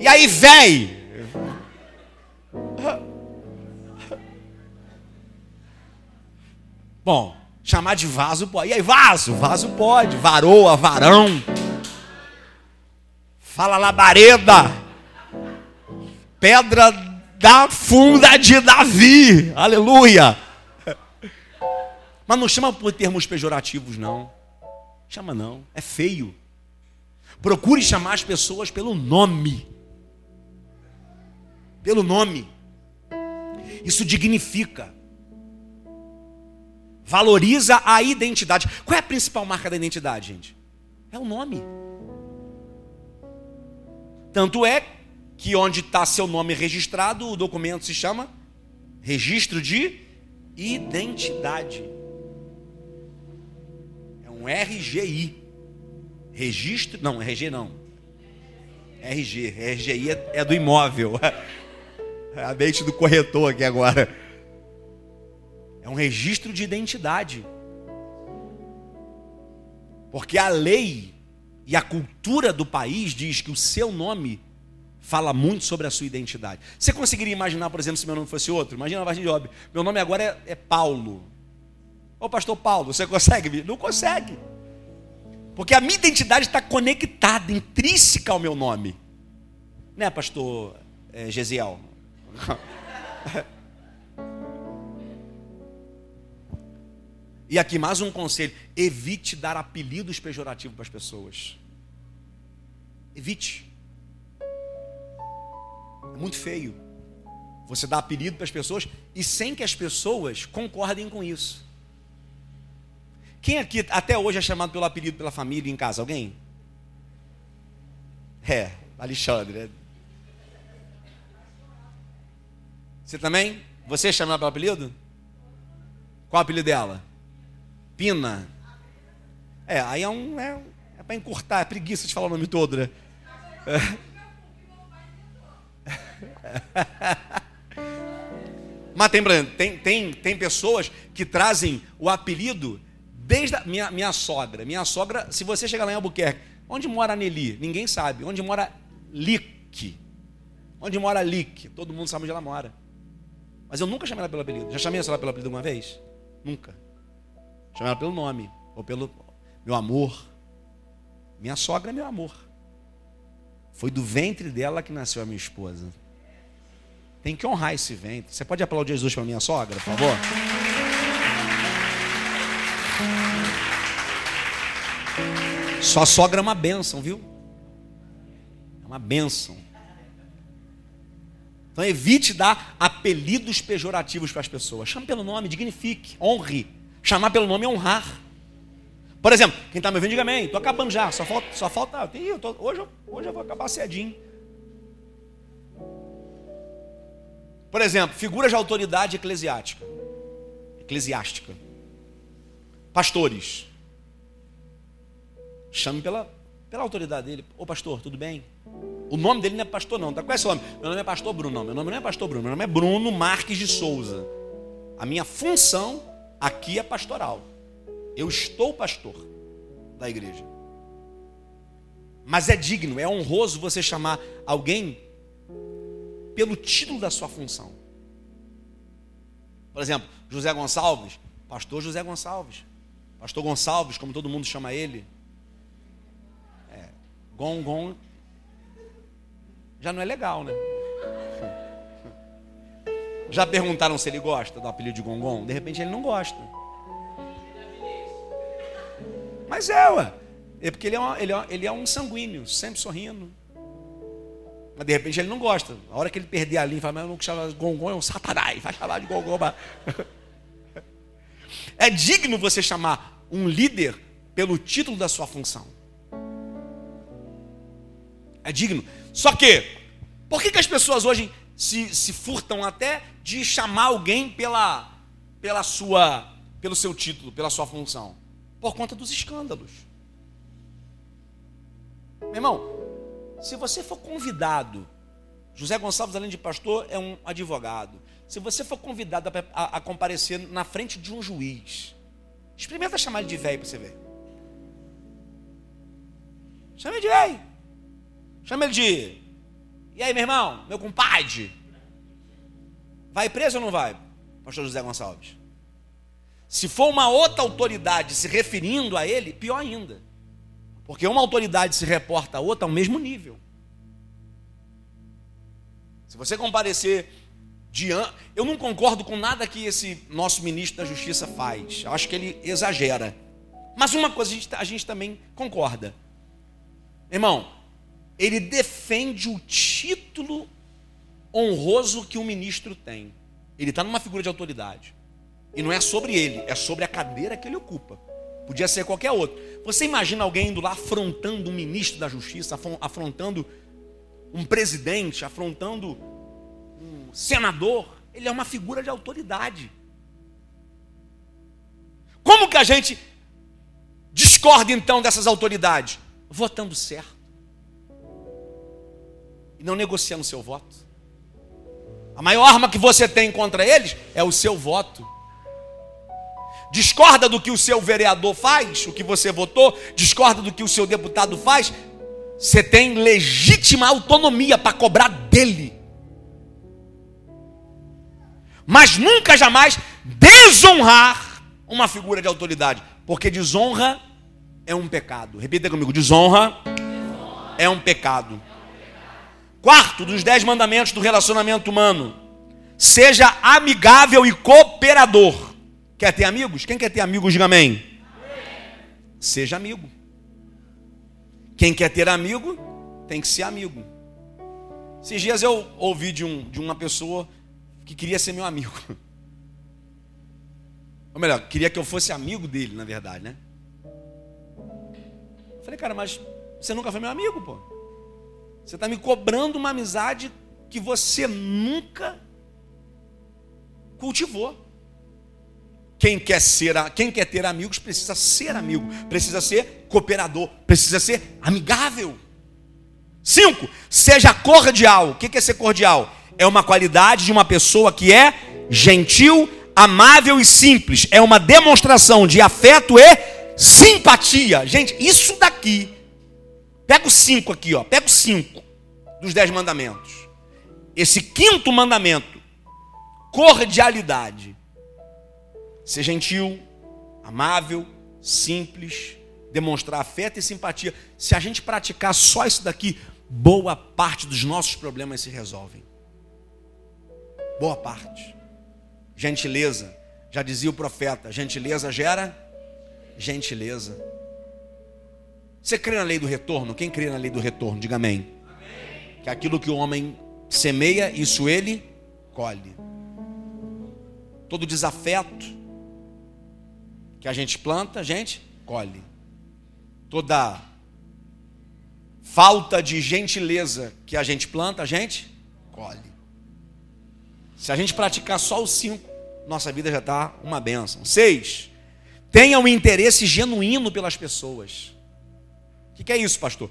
A: E aí, véi? Bom, chamar de vaso pode. E aí, vaso? Vaso pode. Varoa, varão. Fala labareda. Pedra da funda de Davi. Aleluia. Mas não chama por termos pejorativos, não. Chama não. É feio. Procure chamar as pessoas pelo nome. Pelo nome. Isso dignifica. Valoriza a identidade. Qual é a principal marca da identidade, gente? É o nome. Tanto é que onde está seu nome registrado, o documento se chama Registro de Identidade. É um RGI. Registro. Não, RG não. RG. RGI é, é do imóvel. É a mente do corretor aqui agora. É um registro de identidade. Porque a lei e a cultura do país diz que o seu nome fala muito sobre a sua identidade. Você conseguiria imaginar, por exemplo, se meu nome fosse outro? Imagina a Vargem de Job. Meu nome agora é, é Paulo. Ô pastor Paulo, você consegue? Não consegue. Porque a minha identidade está conectada, intrínseca ao meu nome. Né, pastor é, Gesiel? E aqui mais um conselho: evite dar apelidos pejorativos para as pessoas. Evite. É muito feio. Você dá apelido para as pessoas e sem que as pessoas concordem com isso. Quem aqui até hoje é chamado pelo apelido pela família em casa? Alguém? É, Alexandre. Né? Você também? Você é chamado pelo apelido? Qual o apelido dela? Pina. É, aí é um. É, é para encurtar, é preguiça de falar o nome todo, né? É. Mas tem, tem, tem, tem pessoas que trazem o apelido desde a minha, minha sogra. Minha sogra, se você chegar lá em Albuquerque, onde mora Nelly? Ninguém sabe. Onde mora Lick? Onde mora Lick? Todo mundo sabe onde ela mora. Mas eu nunca chamei ela pelo apelido. Já chamei ela pelo apelido uma vez? Nunca. Chamei ela pelo nome. Ou pelo meu amor. Minha sogra é meu amor. Foi do ventre dela que nasceu a minha esposa. Tem que honrar esse ventre. Você pode aplaudir Jesus para minha sogra, por favor? Sua sogra é uma bênção, viu? É uma bênção. Então evite dar apelidos pejorativos para as pessoas. Chame pelo nome, dignifique, honre. Chamar pelo nome é honrar. Por exemplo, quem está me ouvindo, diga amém. Estou acabando já. Só falta. Só falta eu tô, hoje, hoje eu vou acabar cedinho. Por exemplo, figuras de autoridade eclesiástica. Eclesiástica. Pastores. Chame pela, pela autoridade dele. Ô pastor, tudo bem? O nome dele não é pastor, não. Tá com esse nome? Meu nome é pastor Bruno. Não, meu nome não é pastor Bruno. Meu nome é Bruno Marques de Souza. A minha função aqui é pastoral. Eu estou pastor da igreja. Mas é digno, é honroso você chamar alguém pelo título da sua função. Por exemplo, José Gonçalves, pastor José Gonçalves. Pastor Gonçalves, como todo mundo chama ele. É, Gon Gon. Já não é legal, né? Já perguntaram se ele gosta do apelido de Gongon? De repente ele não gosta. Mas é, ué. É porque ele é, uma, ele, é, ele é um sanguíneo, sempre sorrindo. Mas de repente ele não gosta. A hora que ele perder a linha, fala, mas eu não de Gongon, é um satanás, vai chamar de Gongon. É digno você chamar um líder pelo título da sua função. É digno. Só que, por que, que as pessoas hoje se, se furtam até de chamar alguém pela, pela sua, pelo seu título, pela sua função? Por conta dos escândalos. Meu irmão, se você for convidado, José Gonçalves, além de pastor, é um advogado. Se você for convidado a, a, a comparecer na frente de um juiz, experimenta chamar ele de velho para você ver. Chama ele de velho. Chama ele de. E aí, meu irmão, meu compadre? Vai preso ou não vai? Pastor José Gonçalves. Se for uma outra autoridade se referindo a ele, pior ainda. Porque uma autoridade se reporta a outra ao mesmo nível. Se você comparecer diante. Eu não concordo com nada que esse nosso ministro da Justiça faz. Eu acho que ele exagera. Mas uma coisa a gente, a gente também concorda. Irmão, ele defende o título honroso que o ministro tem. Ele está numa figura de autoridade. E não é sobre ele, é sobre a cadeira que ele ocupa. Podia ser qualquer outro. Você imagina alguém indo lá afrontando um ministro da justiça, afrontando um presidente, afrontando um senador. Ele é uma figura de autoridade. Como que a gente discorda então dessas autoridades? Votando certo. E não negociando seu voto. A maior arma que você tem contra eles é o seu voto. Discorda do que o seu vereador faz, o que você votou, discorda do que o seu deputado faz, você tem legítima autonomia para cobrar dele. Mas nunca jamais desonrar uma figura de autoridade, porque desonra é um pecado. Repita comigo: desonra, desonra. é um pecado. Quarto dos dez mandamentos do relacionamento humano: seja amigável e cooperador. Quer ter amigos? Quem quer ter amigos, diga amém. Seja amigo. Quem quer ter amigo, tem que ser amigo. Esses dias eu ouvi de, um, de uma pessoa que queria ser meu amigo. Ou melhor, queria que eu fosse amigo dele, na verdade, né? Falei, cara, mas você nunca foi meu amigo, pô. Você está me cobrando uma amizade que você nunca cultivou. Quem quer ser, quem quer ter amigos precisa ser amigo, precisa ser cooperador, precisa ser amigável. Cinco, seja cordial. O que é ser cordial? É uma qualidade de uma pessoa que é gentil, amável e simples. É uma demonstração de afeto e simpatia. Gente, isso daqui Pega os cinco aqui, ó. Pega os cinco dos dez mandamentos. Esse quinto mandamento, cordialidade. Ser gentil, amável, simples, demonstrar afeto e simpatia. Se a gente praticar só isso daqui, boa parte dos nossos problemas se resolvem. Boa parte. Gentileza. Já dizia o profeta: gentileza gera gentileza. Você crê na lei do retorno? Quem crê na lei do retorno? Diga amém. amém. Que aquilo que o homem semeia, isso ele colhe. Todo desafeto que a gente planta, a gente colhe. Toda falta de gentileza que a gente planta, a gente colhe. Se a gente praticar só os cinco, nossa vida já está uma benção. Seis, tenha um interesse genuíno pelas pessoas que, que é isso, pastor?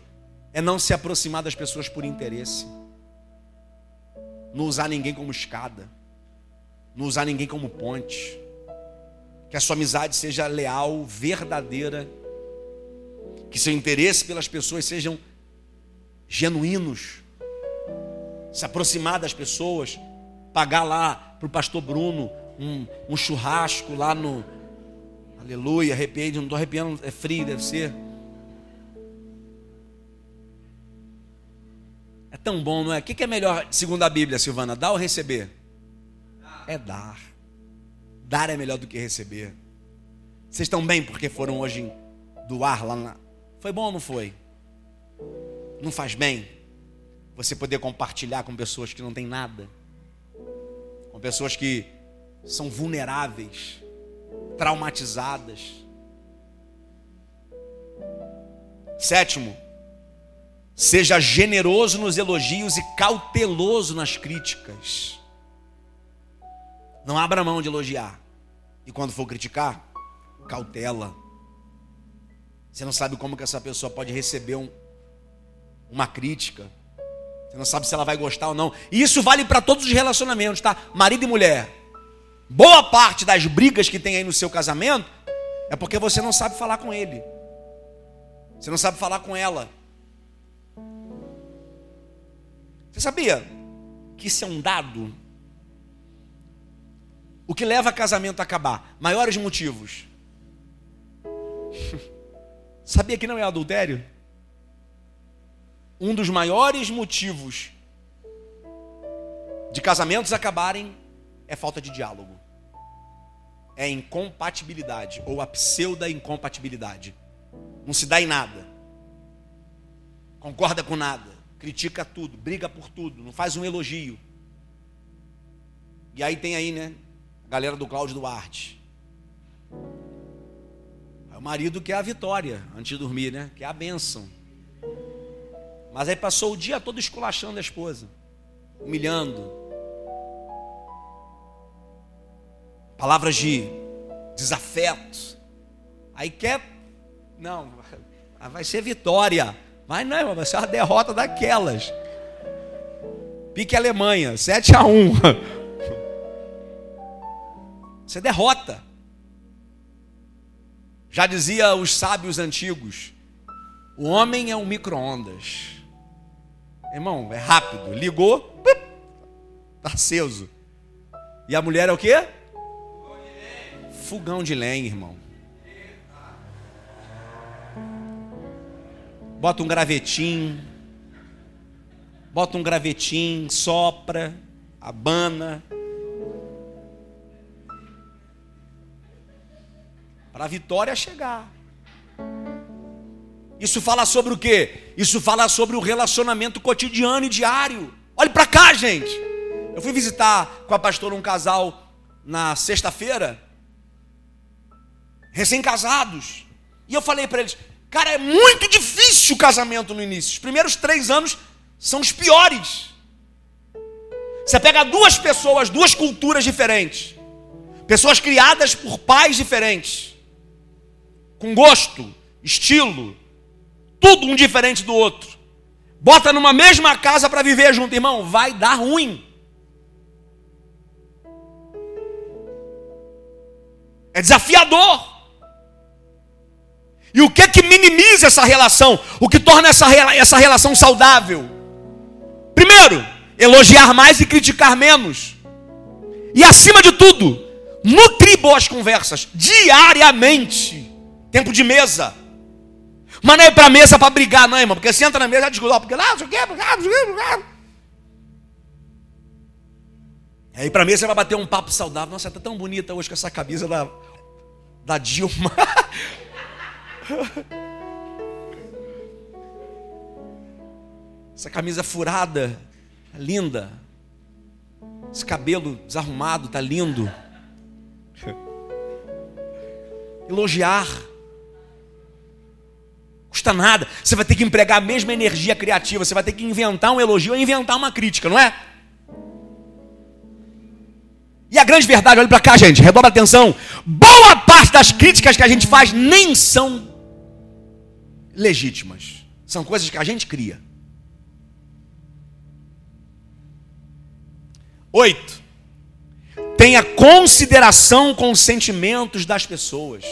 A: É não se aproximar das pessoas por interesse. Não usar ninguém como escada. Não usar ninguém como ponte. Que a sua amizade seja leal, verdadeira. Que seu interesse pelas pessoas sejam genuínos. Se aproximar das pessoas. Pagar lá para o pastor Bruno um, um churrasco lá no. Aleluia, arrepiei, não estou arrepiando, é frio, deve ser É tão bom, não é? O que é melhor, segundo a Bíblia, Silvana? Dar ou receber? É dar. Dar é melhor do que receber. Vocês estão bem porque foram hoje doar lá na. Foi bom ou não foi? Não faz bem você poder compartilhar com pessoas que não têm nada, com pessoas que são vulneráveis, traumatizadas. Sétimo, Seja generoso nos elogios e cauteloso nas críticas. Não abra mão de elogiar. E quando for criticar, cautela. Você não sabe como que essa pessoa pode receber um, uma crítica. Você não sabe se ela vai gostar ou não. E isso vale para todos os relacionamentos, tá? Marido e mulher. Boa parte das brigas que tem aí no seu casamento é porque você não sabe falar com ele. Você não sabe falar com ela. Você sabia que isso é um dado? O que leva casamento a acabar? Maiores motivos. Sabia que não é adultério? Um dos maiores motivos de casamentos acabarem é falta de diálogo. É incompatibilidade ou a pseudo incompatibilidade. Não se dá em nada. Concorda com nada, critica tudo, briga por tudo, não faz um elogio. E aí tem aí, né, galera do Cláudio Duarte. O marido quer a vitória antes de dormir, né? Quer a bênção. Mas aí passou o dia todo esculachando a esposa, humilhando. Palavras de desafeto. Aí quer. Não, vai ser vitória. Mas não, vai ser uma derrota daquelas. Pique Alemanha, 7 a 1. Você derrota. Já dizia os sábios antigos: o homem é um micro-ondas. Irmão, é rápido. Ligou, está aceso. E a mulher é o quê? Fogão de lenha, irmão. Bota um gravetinho. Bota um gravetinho, sopra, abana. Para a vitória chegar. Isso fala sobre o quê? Isso fala sobre o relacionamento cotidiano e diário. Olhe para cá, gente. Eu fui visitar com a pastora um casal na sexta-feira, recém-casados, e eu falei para eles: cara, é muito difícil o casamento no início. Os primeiros três anos são os piores. Você pega duas pessoas, duas culturas diferentes, pessoas criadas por pais diferentes com gosto, estilo, tudo um diferente do outro. Bota numa mesma casa para viver junto, irmão, vai dar ruim. É desafiador. E o que que minimiza essa relação? O que torna essa, essa relação saudável? Primeiro, elogiar mais e criticar menos. E acima de tudo, nutrir boas conversas diariamente. Tempo de mesa. Mas não é para mesa para brigar, não, irmão. Porque você entra na mesa, já discute, porque lá, não quê. Aí para mesa você vai bater um papo saudável. Nossa, tá tão bonita hoje com essa camisa da, da Dilma. essa camisa furada, linda. Esse cabelo desarrumado, tá lindo. Elogiar custa nada. Você vai ter que empregar a mesma energia criativa. Você vai ter que inventar um elogio ou inventar uma crítica, não é? E a grande verdade, olha para cá, gente, redobra atenção. Boa parte das críticas que a gente faz nem são legítimas. São coisas que a gente cria. Oito. Tenha consideração com os sentimentos das pessoas.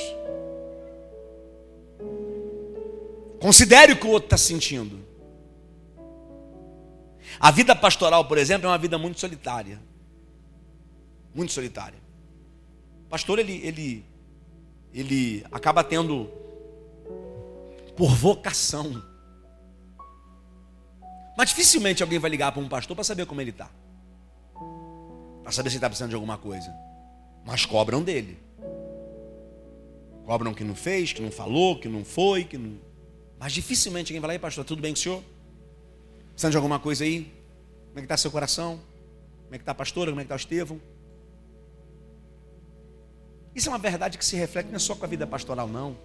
A: Considere o que o outro está sentindo. A vida pastoral, por exemplo, é uma vida muito solitária. Muito solitária. O pastor, ele, ele, ele acaba tendo, por vocação. Mas dificilmente alguém vai ligar para um pastor para saber como ele está. Para saber se ele está precisando de alguma coisa. Mas cobram dele. Cobram que não fez, que não falou, que não foi, que não. Mas dificilmente alguém vai lá, e pastor, tudo bem com o senhor? Precisando de alguma coisa aí? Como é que está seu coração? Como é que está a pastora? Como é que está o Estevão? Isso é uma verdade que se reflete não é só com a vida pastoral, não.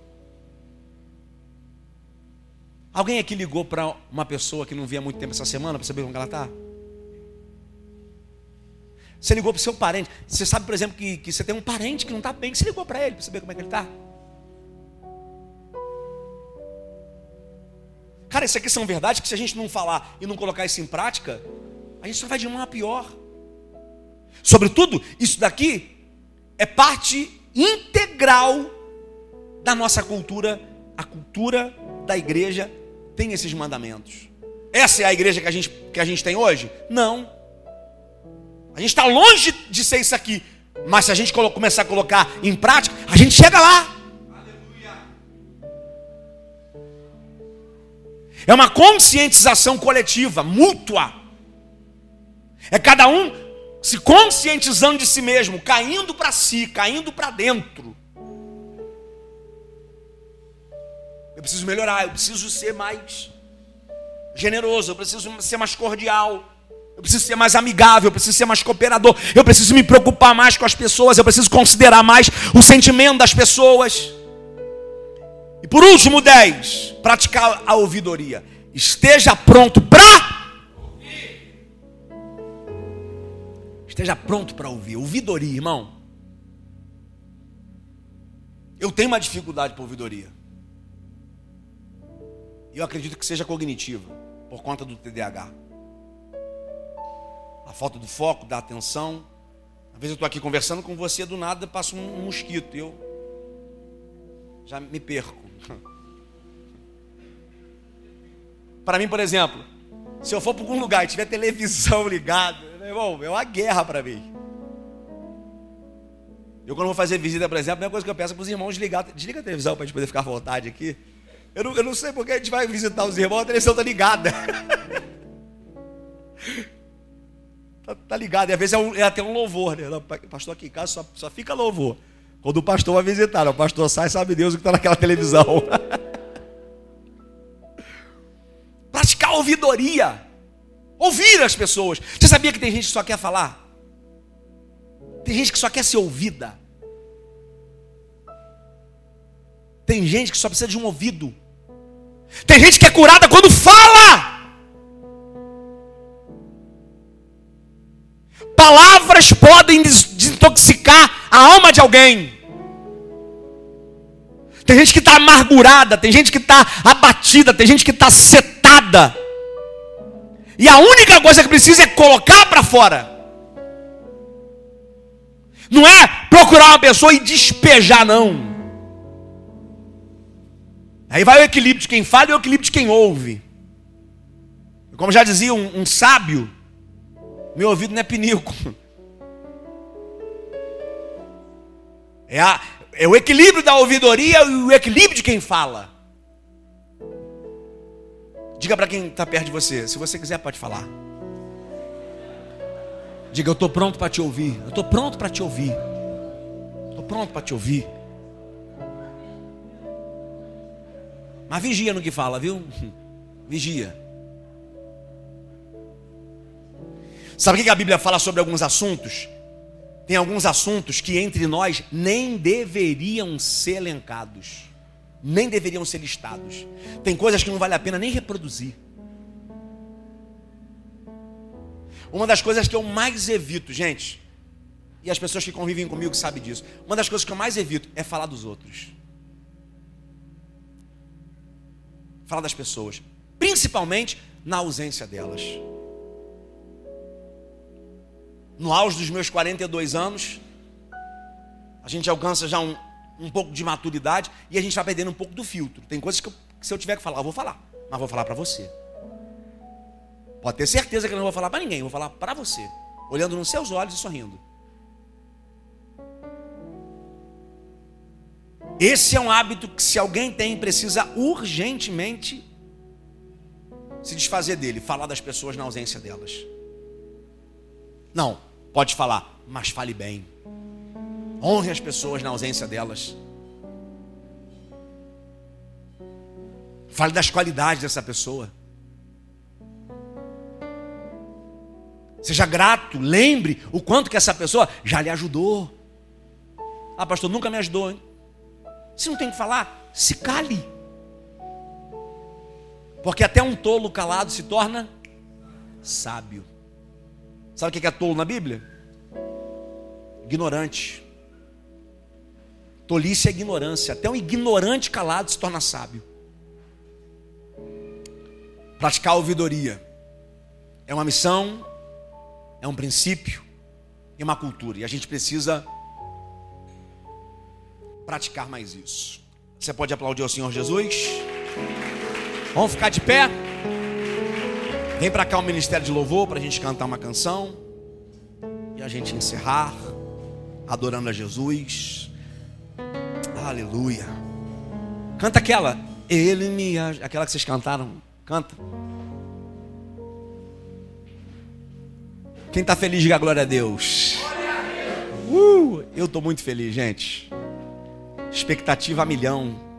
A: Alguém aqui ligou para uma pessoa que não via muito tempo essa semana para saber como ela está? Você ligou para o seu parente. Você sabe, por exemplo, que, que você tem um parente que não está bem. Você ligou para ele para saber como é que ele está? Cara, isso aqui são verdades que se a gente não falar e não colocar isso em prática, a gente só vai de mal a pior. Sobretudo, isso daqui é parte integral da nossa cultura. A cultura da igreja tem esses mandamentos. Essa é a igreja que a gente, que a gente tem hoje? Não. A gente está longe de ser isso aqui. Mas se a gente começar a colocar em prática, a gente chega lá. É uma conscientização coletiva, mútua. É cada um se conscientizando de si mesmo, caindo para si, caindo para dentro. Eu preciso melhorar, eu preciso ser mais generoso, eu preciso ser mais cordial, eu preciso ser mais amigável, eu preciso ser mais cooperador, eu preciso me preocupar mais com as pessoas, eu preciso considerar mais o sentimento das pessoas. E por último, 10, praticar a ouvidoria. Esteja pronto para ouvir. Esteja pronto para ouvir. Ouvidoria, irmão. Eu tenho uma dificuldade para ouvidoria. Eu acredito que seja cognitiva, por conta do TDAH. A falta do foco, da atenção. Às vezes eu estou aqui conversando com você, do nada passa um mosquito. Eu já me perco. Para mim, por exemplo, se eu for para algum lugar e tiver televisão ligada, meu irmão, é uma guerra para mim. Eu quando vou fazer visita, por exemplo, a primeira coisa que eu peço é para os irmãos desligar, desliga a televisão para a gente poder ficar à vontade aqui. Eu não, eu não sei porque a gente vai visitar os irmãos, a televisão está ligada. tá, tá ligada, e às vezes é, um, é, até um louvor, né? Pastor aqui em casa só, só fica louvor. Quando o pastor vai visitar, o pastor sai, sabe Deus o que está naquela televisão. ouvidoria. Ouvir as pessoas. Você sabia que tem gente que só quer falar? Tem gente que só quer ser ouvida. Tem gente que só precisa de um ouvido. Tem gente que é curada quando fala. Palavras podem desintoxicar a alma de alguém. Tem gente que está amargurada, tem gente que está abatida, tem gente que está setada. E a única coisa que precisa é colocar para fora. Não é procurar uma pessoa e despejar, não. Aí vai o equilíbrio de quem fala e o equilíbrio de quem ouve. Como já dizia um, um sábio, meu ouvido não é pinico. É a, é o equilíbrio da ouvidoria e o equilíbrio de quem fala. Diga para quem está perto de você, se você quiser, pode falar. Diga, eu estou pronto para te ouvir. Eu estou pronto para te ouvir. Estou pronto para te ouvir. Mas vigia no que fala, viu? Vigia. Sabe o que a Bíblia fala sobre alguns assuntos? Tem alguns assuntos que entre nós nem deveriam ser elencados, nem deveriam ser listados. Tem coisas que não vale a pena nem reproduzir. Uma das coisas que eu mais evito, gente, e as pessoas que convivem comigo sabem disso. Uma das coisas que eu mais evito é falar dos outros. Falar das pessoas, principalmente na ausência delas no auge dos meus 42 anos, a gente alcança já um, um pouco de maturidade e a gente vai perdendo um pouco do filtro. Tem coisas que, eu, que se eu tiver que falar, eu vou falar, mas vou falar para você. Pode ter certeza que eu não vou falar para ninguém, vou falar para você, olhando nos seus olhos e sorrindo. Esse é um hábito que, se alguém tem, precisa urgentemente se desfazer dele, falar das pessoas na ausência delas. Não, Pode falar, mas fale bem. Honre as pessoas na ausência delas. Fale das qualidades dessa pessoa. Seja grato, lembre o quanto que essa pessoa já lhe ajudou. Ah, pastor, nunca me ajudou. Hein? Se não tem que falar, se cale. Porque até um tolo calado se torna sábio. Sabe o que é tolo na Bíblia? Ignorante. Tolice é ignorância. Até um ignorante calado se torna sábio. Praticar a ouvidoria é uma missão, é um princípio, é uma cultura. E a gente precisa praticar mais isso. Você pode aplaudir ao Senhor Jesus? Vamos ficar de pé? Vem para cá o Ministério de Louvor para a gente cantar uma canção e a gente encerrar adorando a Jesus. Aleluia. Canta aquela. Ele me aquela que vocês cantaram. Canta. Quem está feliz, diga glória a Deus. Uh, eu estou muito feliz, gente. Expectativa a milhão.